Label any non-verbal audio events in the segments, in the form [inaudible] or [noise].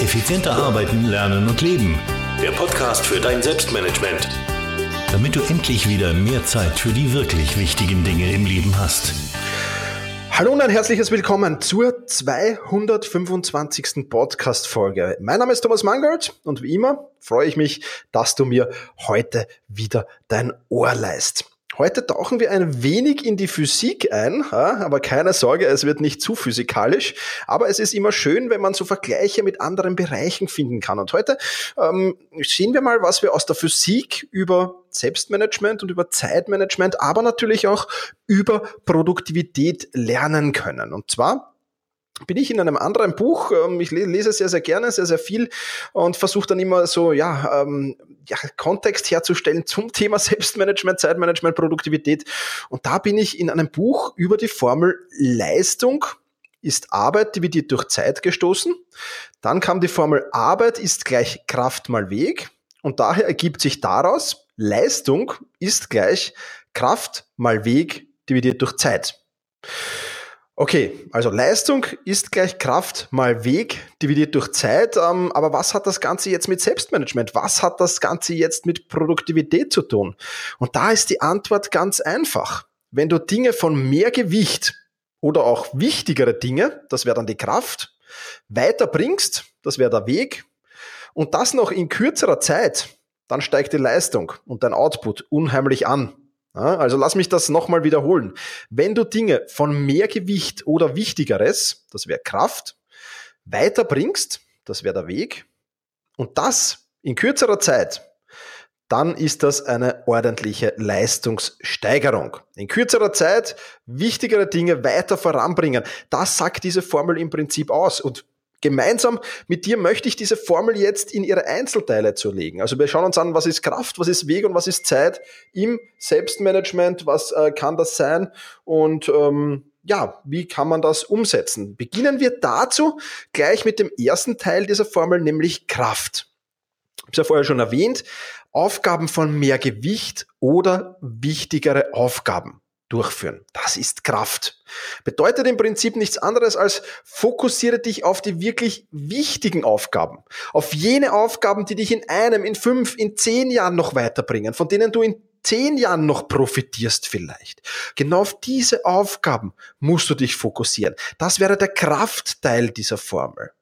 Effizienter arbeiten, lernen und leben. Der Podcast für dein Selbstmanagement. Damit du endlich wieder mehr Zeit für die wirklich wichtigen Dinge im Leben hast. Hallo und ein herzliches Willkommen zur 225. Podcast-Folge. Mein Name ist Thomas Mangold und wie immer freue ich mich, dass du mir heute wieder dein Ohr leist. Heute tauchen wir ein wenig in die Physik ein, aber keine Sorge, es wird nicht zu physikalisch. Aber es ist immer schön, wenn man so Vergleiche mit anderen Bereichen finden kann. Und heute ähm, sehen wir mal, was wir aus der Physik über Selbstmanagement und über Zeitmanagement, aber natürlich auch über Produktivität lernen können. Und zwar bin ich in einem anderen Buch. Ähm, ich lese sehr, sehr gerne, sehr, sehr viel und versuche dann immer so, ja, ähm, ja, Kontext herzustellen zum [laughs] Thema Selbstmanagement, Zeitmanagement, Produktivität. Und da bin ich in einem Buch über die Formel Leistung ist Arbeit dividiert durch Zeit gestoßen. Dann kam die Formel Arbeit ist gleich Kraft mal Weg. Und daher ergibt sich daraus, Leistung ist gleich Kraft mal Weg dividiert durch Zeit. Okay, also Leistung ist gleich Kraft mal Weg dividiert durch Zeit. Ähm, aber was hat das Ganze jetzt mit Selbstmanagement? Was hat das Ganze jetzt mit Produktivität zu tun? Und da ist die Antwort ganz einfach. Wenn du Dinge von mehr Gewicht oder auch wichtigere Dinge, das wäre dann die Kraft, weiterbringst, das wäre der Weg, und das noch in kürzerer Zeit, dann steigt die Leistung und dein Output unheimlich an. Also lass mich das nochmal wiederholen. Wenn du Dinge von mehr Gewicht oder Wichtigeres, das wäre Kraft, weiterbringst, das wäre der Weg, und das in kürzerer Zeit, dann ist das eine ordentliche Leistungssteigerung. In kürzerer Zeit wichtigere Dinge weiter voranbringen. Das sagt diese Formel im Prinzip aus. Und Gemeinsam mit dir möchte ich diese Formel jetzt in ihre Einzelteile zerlegen. Also wir schauen uns an, was ist Kraft, was ist Weg und was ist Zeit im Selbstmanagement, was äh, kann das sein und ähm, ja, wie kann man das umsetzen? Beginnen wir dazu gleich mit dem ersten Teil dieser Formel, nämlich Kraft. Ich habe es ja vorher schon erwähnt, Aufgaben von mehr Gewicht oder wichtigere Aufgaben durchführen. Das ist Kraft. Bedeutet im Prinzip nichts anderes als fokussiere dich auf die wirklich wichtigen Aufgaben. Auf jene Aufgaben, die dich in einem, in fünf, in zehn Jahren noch weiterbringen, von denen du in zehn Jahren noch profitierst vielleicht. Genau auf diese Aufgaben musst du dich fokussieren. Das wäre der Kraftteil dieser Formel.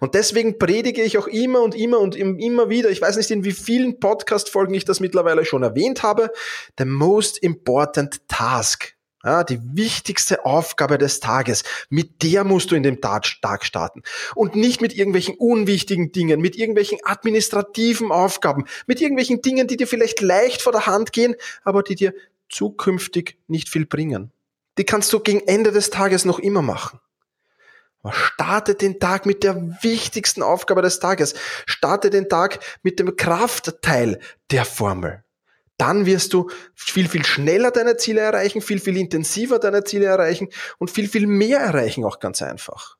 Und deswegen predige ich auch immer und immer und immer wieder, ich weiß nicht in wie vielen Podcast-Folgen ich das mittlerweile schon erwähnt habe, the most important task. Ja, die wichtigste Aufgabe des Tages, mit der musst du in den Tag starten. Und nicht mit irgendwelchen unwichtigen Dingen, mit irgendwelchen administrativen Aufgaben, mit irgendwelchen Dingen, die dir vielleicht leicht vor der Hand gehen, aber die dir zukünftig nicht viel bringen. Die kannst du gegen Ende des Tages noch immer machen. Starte den Tag mit der wichtigsten Aufgabe des Tages. Starte den Tag mit dem Kraftteil der Formel. Dann wirst du viel, viel schneller deine Ziele erreichen, viel, viel intensiver deine Ziele erreichen und viel, viel mehr erreichen auch ganz einfach.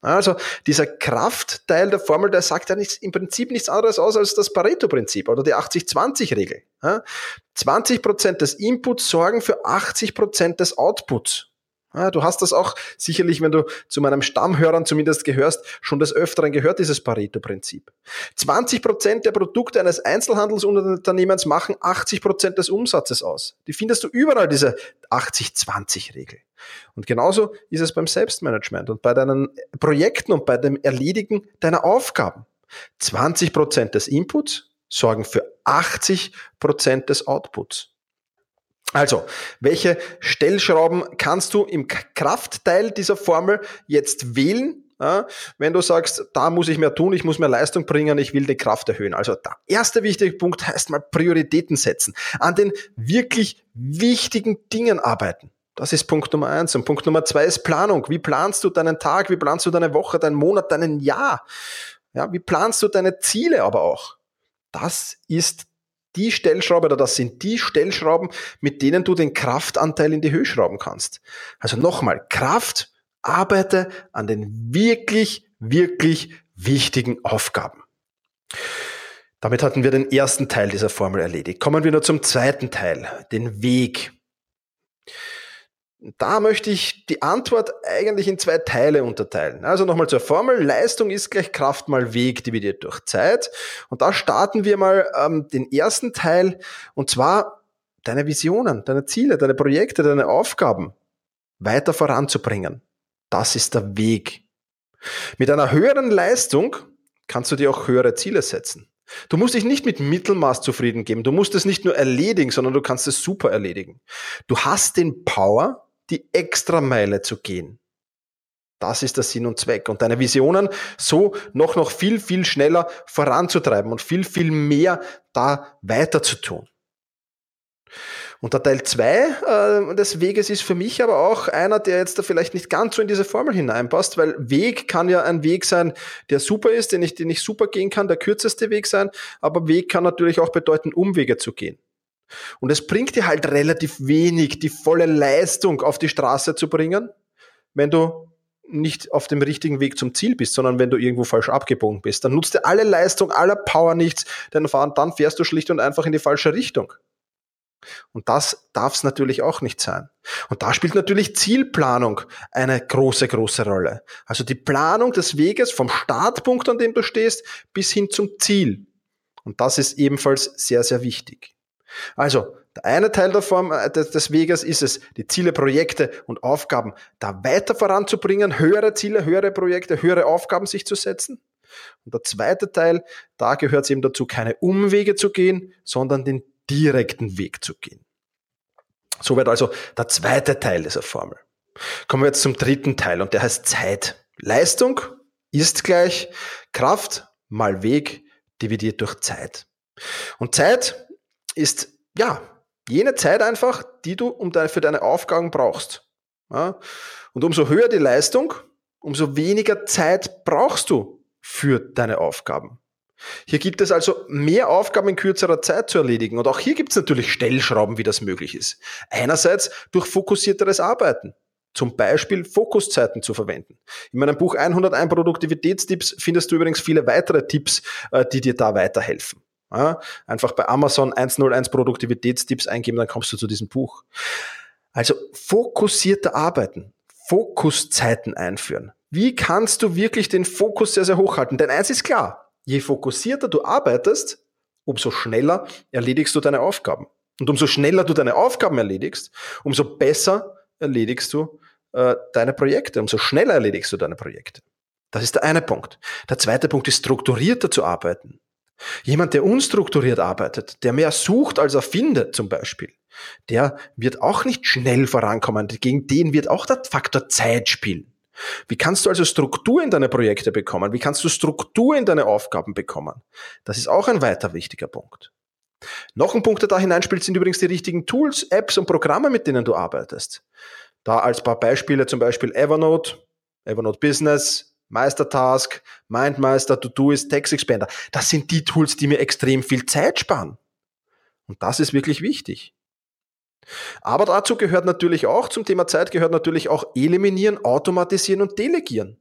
Also dieser Kraftteil der Formel, der sagt ja nichts, im Prinzip nichts anderes aus als das Pareto-Prinzip oder die 80-20-Regel. 20% des Inputs sorgen für 80% des Outputs. Ah, du hast das auch sicherlich, wenn du zu meinem Stammhörern zumindest gehörst, schon des Öfteren gehört, dieses Pareto-Prinzip. 20 Prozent der Produkte eines Einzelhandelsunternehmens machen 80 Prozent des Umsatzes aus. Die findest du überall, diese 80-20-Regel. Und genauso ist es beim Selbstmanagement und bei deinen Projekten und bei dem Erledigen deiner Aufgaben. 20 Prozent des Inputs sorgen für 80 Prozent des Outputs. Also, welche Stellschrauben kannst du im Kraftteil dieser Formel jetzt wählen? Ja, wenn du sagst, da muss ich mehr tun, ich muss mehr Leistung bringen, ich will die Kraft erhöhen. Also der erste wichtige Punkt heißt mal Prioritäten setzen, an den wirklich wichtigen Dingen arbeiten. Das ist Punkt Nummer eins. Und Punkt Nummer zwei ist Planung. Wie planst du deinen Tag? Wie planst du deine Woche, deinen Monat, deinen Jahr? Ja, wie planst du deine Ziele aber auch? Das ist die Stellschraube oder das sind die Stellschrauben, mit denen du den Kraftanteil in die Höhe schrauben kannst. Also nochmal, Kraft, arbeite an den wirklich, wirklich wichtigen Aufgaben. Damit hatten wir den ersten Teil dieser Formel erledigt. Kommen wir nur zum zweiten Teil, den Weg. Da möchte ich die Antwort eigentlich in zwei Teile unterteilen. Also nochmal zur Formel. Leistung ist gleich Kraft mal Weg dividiert durch Zeit. Und da starten wir mal ähm, den ersten Teil und zwar deine Visionen, deine Ziele, deine Projekte, deine Aufgaben weiter voranzubringen. Das ist der Weg. Mit einer höheren Leistung kannst du dir auch höhere Ziele setzen. Du musst dich nicht mit Mittelmaß zufrieden geben. Du musst es nicht nur erledigen, sondern du kannst es super erledigen. Du hast den Power, die Extrameile zu gehen. Das ist der Sinn und Zweck. Und deine Visionen so noch, noch viel, viel schneller voranzutreiben und viel, viel mehr da weiter zu tun. Und der Teil zwei äh, des Weges ist für mich aber auch einer, der jetzt da vielleicht nicht ganz so in diese Formel hineinpasst, weil Weg kann ja ein Weg sein, der super ist, den ich, den ich super gehen kann, der kürzeste Weg sein, aber Weg kann natürlich auch bedeuten, Umwege zu gehen. Und es bringt dir halt relativ wenig, die volle Leistung auf die Straße zu bringen, wenn du nicht auf dem richtigen Weg zum Ziel bist, sondern wenn du irgendwo falsch abgebogen bist. Dann nutzt dir alle Leistung, aller Power nichts, denn dann fährst du schlicht und einfach in die falsche Richtung. Und das darf es natürlich auch nicht sein. Und da spielt natürlich Zielplanung eine große, große Rolle. Also die Planung des Weges vom Startpunkt, an dem du stehst, bis hin zum Ziel. Und das ist ebenfalls sehr, sehr wichtig. Also, der eine Teil der Form äh, des Weges ist es, die Ziele, Projekte und Aufgaben da weiter voranzubringen, höhere Ziele, höhere Projekte, höhere Aufgaben sich zu setzen. Und der zweite Teil, da gehört es eben dazu, keine Umwege zu gehen, sondern den direkten Weg zu gehen. Soweit also der zweite Teil dieser Formel. Kommen wir jetzt zum dritten Teil und der heißt Zeit. Leistung ist gleich Kraft mal Weg dividiert durch Zeit. Und Zeit ist, ja, jene Zeit einfach, die du um deine, für deine Aufgaben brauchst. Ja? Und umso höher die Leistung, umso weniger Zeit brauchst du für deine Aufgaben. Hier gibt es also mehr Aufgaben in kürzerer Zeit zu erledigen. Und auch hier gibt es natürlich Stellschrauben, wie das möglich ist. Einerseits durch fokussierteres Arbeiten. Zum Beispiel Fokuszeiten zu verwenden. In meinem Buch 101 Produktivitätstipps findest du übrigens viele weitere Tipps, äh, die dir da weiterhelfen. Einfach bei Amazon 101 Produktivitätstipps eingeben, dann kommst du zu diesem Buch. Also fokussierter arbeiten, Fokuszeiten einführen. Wie kannst du wirklich den Fokus sehr, sehr hoch halten? Denn eins ist klar, je fokussierter du arbeitest, umso schneller erledigst du deine Aufgaben. Und umso schneller du deine Aufgaben erledigst, umso besser erledigst du äh, deine Projekte, umso schneller erledigst du deine Projekte. Das ist der eine Punkt. Der zweite Punkt ist strukturierter zu arbeiten. Jemand, der unstrukturiert arbeitet, der mehr sucht, als er findet zum Beispiel, der wird auch nicht schnell vorankommen. Gegen den wird auch der Faktor Zeit spielen. Wie kannst du also Struktur in deine Projekte bekommen? Wie kannst du Struktur in deine Aufgaben bekommen? Das ist auch ein weiter wichtiger Punkt. Noch ein Punkt, der da hineinspielt, sind übrigens die richtigen Tools, Apps und Programme, mit denen du arbeitest. Da als paar Beispiele zum Beispiel Evernote, Evernote Business, Meistertask, Mindmeister, Todoist, Text Expander. Das sind die Tools, die mir extrem viel Zeit sparen. Und das ist wirklich wichtig. Aber dazu gehört natürlich auch, zum Thema Zeit gehört natürlich auch eliminieren, automatisieren und delegieren.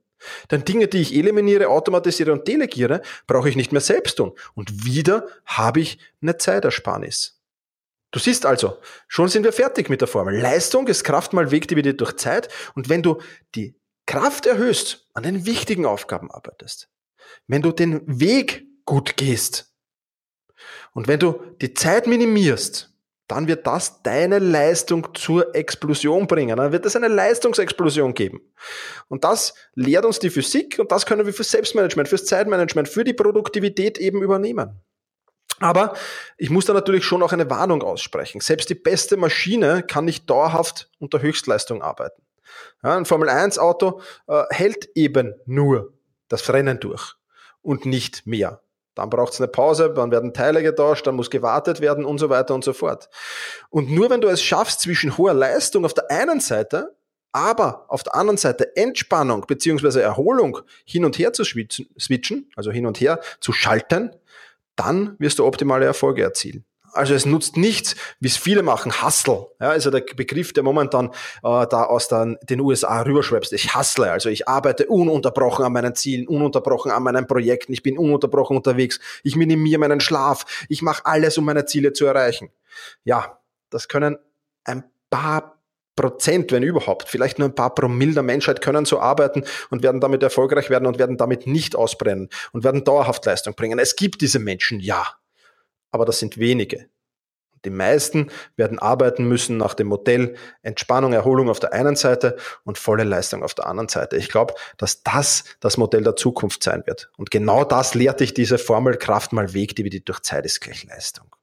Denn Dinge, die ich eliminiere, automatisiere und delegiere, brauche ich nicht mehr selbst tun. Und wieder habe ich eine Zeitersparnis. Du siehst also, schon sind wir fertig mit der Formel. Leistung ist Kraft mal Weg dividiert durch Zeit. Und wenn du die Kraft erhöhst, an den wichtigen Aufgaben arbeitest, wenn du den Weg gut gehst und wenn du die Zeit minimierst, dann wird das deine Leistung zur Explosion bringen. Dann wird es eine Leistungsexplosion geben. Und das lehrt uns die Physik und das können wir fürs Selbstmanagement, fürs Zeitmanagement, für die Produktivität eben übernehmen. Aber ich muss da natürlich schon auch eine Warnung aussprechen. Selbst die beste Maschine kann nicht dauerhaft unter Höchstleistung arbeiten. Ja, ein Formel 1 Auto äh, hält eben nur das Rennen durch und nicht mehr. Dann braucht es eine Pause, dann werden Teile getauscht, dann muss gewartet werden und so weiter und so fort. Und nur wenn du es schaffst, zwischen hoher Leistung auf der einen Seite, aber auf der anderen Seite Entspannung beziehungsweise Erholung hin und her zu switchen, also hin und her zu schalten, dann wirst du optimale Erfolge erzielen. Also es nutzt nichts, wie es viele machen, Hustle. Ja, also der Begriff, der momentan äh, da aus den, den USA rüberschwebst. Ich hustle, also ich arbeite ununterbrochen an meinen Zielen, ununterbrochen an meinen Projekten, ich bin ununterbrochen unterwegs, ich minimiere meinen Schlaf, ich mache alles, um meine Ziele zu erreichen. Ja, das können ein paar Prozent, wenn überhaupt, vielleicht nur ein paar Promille der Menschheit können so arbeiten und werden damit erfolgreich werden und werden damit nicht ausbrennen und werden dauerhaft Leistung bringen. Es gibt diese Menschen, ja, aber das sind wenige. Die meisten werden arbeiten müssen nach dem Modell Entspannung, Erholung auf der einen Seite und volle Leistung auf der anderen Seite. Ich glaube, dass das das Modell der Zukunft sein wird. Und genau das lehrt dich diese Formel Kraft mal Weg, die durch Zeit ist gleich Leistung.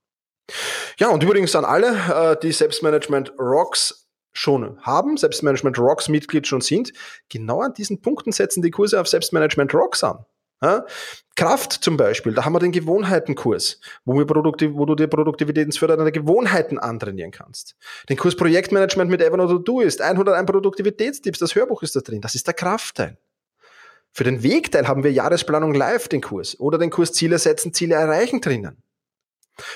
Ja, und übrigens an alle, äh, die Selbstmanagement Rocks schon haben, Selbstmanagement Rocks Mitglied schon sind, genau an diesen Punkten setzen die Kurse auf Selbstmanagement Rocks an. Ja? Kraft zum Beispiel, da haben wir den Gewohnheitenkurs, wo, wir produktiv, wo du dir produktivitätsfördernde Gewohnheiten antrainieren kannst. Den Kurs Projektmanagement mit Evernote Do ist 101 Produktivitätstipps, das Hörbuch ist da drin, das ist der Kraftteil. Für den Wegteil haben wir Jahresplanung live den Kurs oder den Kurs Ziele setzen, Ziele erreichen drinnen.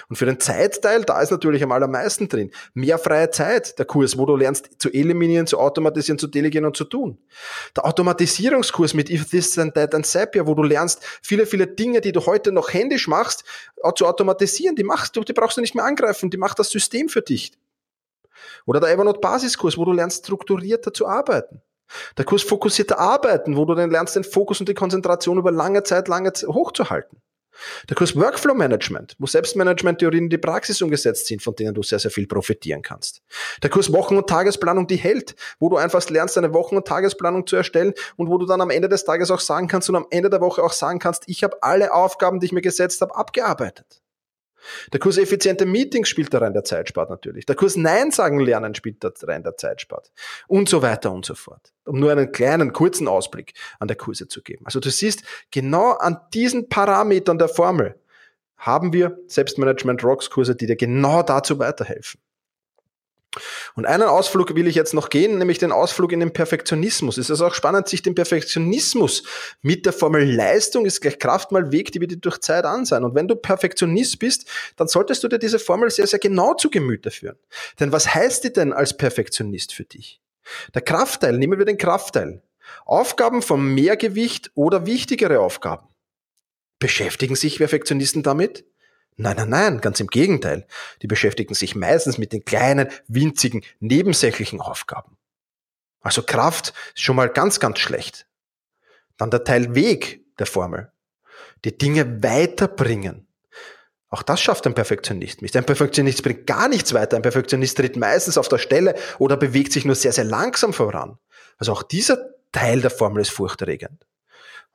Und für den Zeitteil, da ist natürlich am allermeisten drin. Mehr freie Zeit, der Kurs, wo du lernst zu eliminieren, zu automatisieren, zu delegieren und zu tun. Der Automatisierungskurs mit If This Then That and Zapier, wo du lernst, viele, viele Dinge, die du heute noch händisch machst, zu automatisieren, die machst du, die brauchst du nicht mehr angreifen, die macht das System für dich. Oder der Evernote Basiskurs, wo du lernst, strukturierter zu arbeiten. Der Kurs fokussierter Arbeiten, wo du dann lernst, den Fokus und die Konzentration über lange Zeit, lange Zeit hochzuhalten. Der Kurs Workflow Management, wo Selbstmanagement-Theorien in die Praxis umgesetzt sind, von denen du sehr, sehr viel profitieren kannst. Der Kurs Wochen- und Tagesplanung, die hält, wo du einfach lernst, eine Wochen- und Tagesplanung zu erstellen und wo du dann am Ende des Tages auch sagen kannst und am Ende der Woche auch sagen kannst, ich habe alle Aufgaben, die ich mir gesetzt habe, abgearbeitet. Der Kurs effiziente Meetings spielt da rein der Zeitspart natürlich. Der Kurs Nein sagen lernen spielt da rein der Zeitspart. Und so weiter und so fort. Um nur einen kleinen, kurzen Ausblick an der Kurse zu geben. Also du siehst, genau an diesen Parametern der Formel haben wir Selbstmanagement Rocks Kurse, die dir genau dazu weiterhelfen. Und einen Ausflug will ich jetzt noch gehen, nämlich den Ausflug in den Perfektionismus. Es ist auch spannend, sich den Perfektionismus mit der Formel Leistung ist gleich Kraft mal Weg, die wird durch Zeit an sein. Und wenn du Perfektionist bist, dann solltest du dir diese Formel sehr, sehr genau zu Gemüte führen. Denn was heißt die denn als Perfektionist für dich? Der Kraftteil, nehmen wir den Kraftteil. Aufgaben von Mehrgewicht oder wichtigere Aufgaben. Beschäftigen sich Perfektionisten damit? Nein, nein, nein, ganz im Gegenteil. Die beschäftigen sich meistens mit den kleinen, winzigen, nebensächlichen Aufgaben. Also Kraft ist schon mal ganz, ganz schlecht. Dann der Teil Weg der Formel. Die Dinge weiterbringen. Auch das schafft ein Perfektionist nicht. Ein Perfektionist bringt gar nichts weiter. Ein Perfektionist tritt meistens auf der Stelle oder bewegt sich nur sehr, sehr langsam voran. Also auch dieser Teil der Formel ist furchterregend.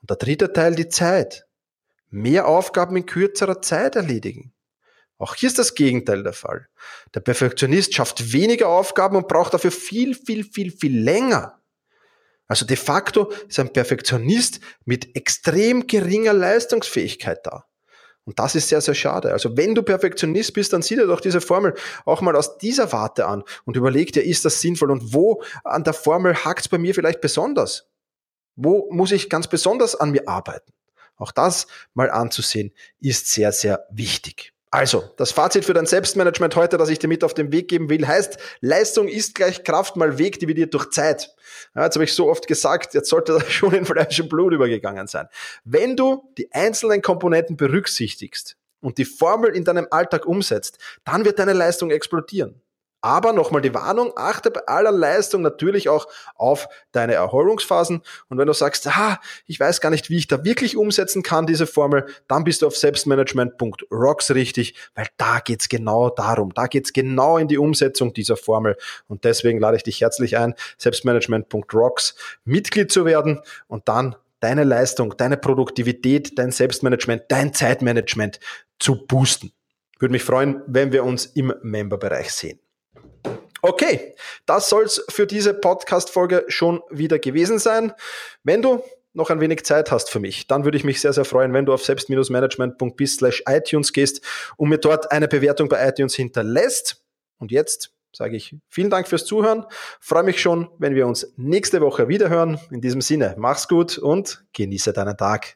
Und der dritte Teil, die Zeit mehr Aufgaben in kürzerer Zeit erledigen. Auch hier ist das Gegenteil der Fall. Der Perfektionist schafft weniger Aufgaben und braucht dafür viel, viel, viel, viel länger. Also de facto ist ein Perfektionist mit extrem geringer Leistungsfähigkeit da. Und das ist sehr, sehr schade. Also wenn du Perfektionist bist, dann sieh dir doch diese Formel auch mal aus dieser Warte an und überleg dir, ist das sinnvoll und wo an der Formel hakt es bei mir vielleicht besonders? Wo muss ich ganz besonders an mir arbeiten? Auch das mal anzusehen, ist sehr, sehr wichtig. Also, das Fazit für dein Selbstmanagement heute, das ich dir mit auf den Weg geben will, heißt, Leistung ist gleich Kraft mal Weg dividiert durch Zeit. Ja, jetzt habe ich so oft gesagt, jetzt sollte das [laughs] schon in Fleisch und Blut übergegangen sein. Wenn du die einzelnen Komponenten berücksichtigst und die Formel in deinem Alltag umsetzt, dann wird deine Leistung explodieren. Aber nochmal die Warnung, achte bei aller Leistung natürlich auch auf deine Erholungsphasen. Und wenn du sagst, ah, ich weiß gar nicht, wie ich da wirklich umsetzen kann, diese Formel, dann bist du auf selbstmanagement.rocks richtig, weil da geht's genau darum. Da geht's genau in die Umsetzung dieser Formel. Und deswegen lade ich dich herzlich ein, selbstmanagement.rocks Mitglied zu werden und dann deine Leistung, deine Produktivität, dein Selbstmanagement, dein Zeitmanagement zu boosten. Würde mich freuen, wenn wir uns im Memberbereich sehen. Okay, das soll's für diese Podcast-Folge schon wieder gewesen sein. Wenn du noch ein wenig Zeit hast für mich, dann würde ich mich sehr, sehr freuen, wenn du auf selbst-management.bis slash iTunes gehst und mir dort eine Bewertung bei iTunes hinterlässt. Und jetzt sage ich vielen Dank fürs Zuhören. Freue mich schon, wenn wir uns nächste Woche wiederhören. In diesem Sinne, mach's gut und genieße deinen Tag.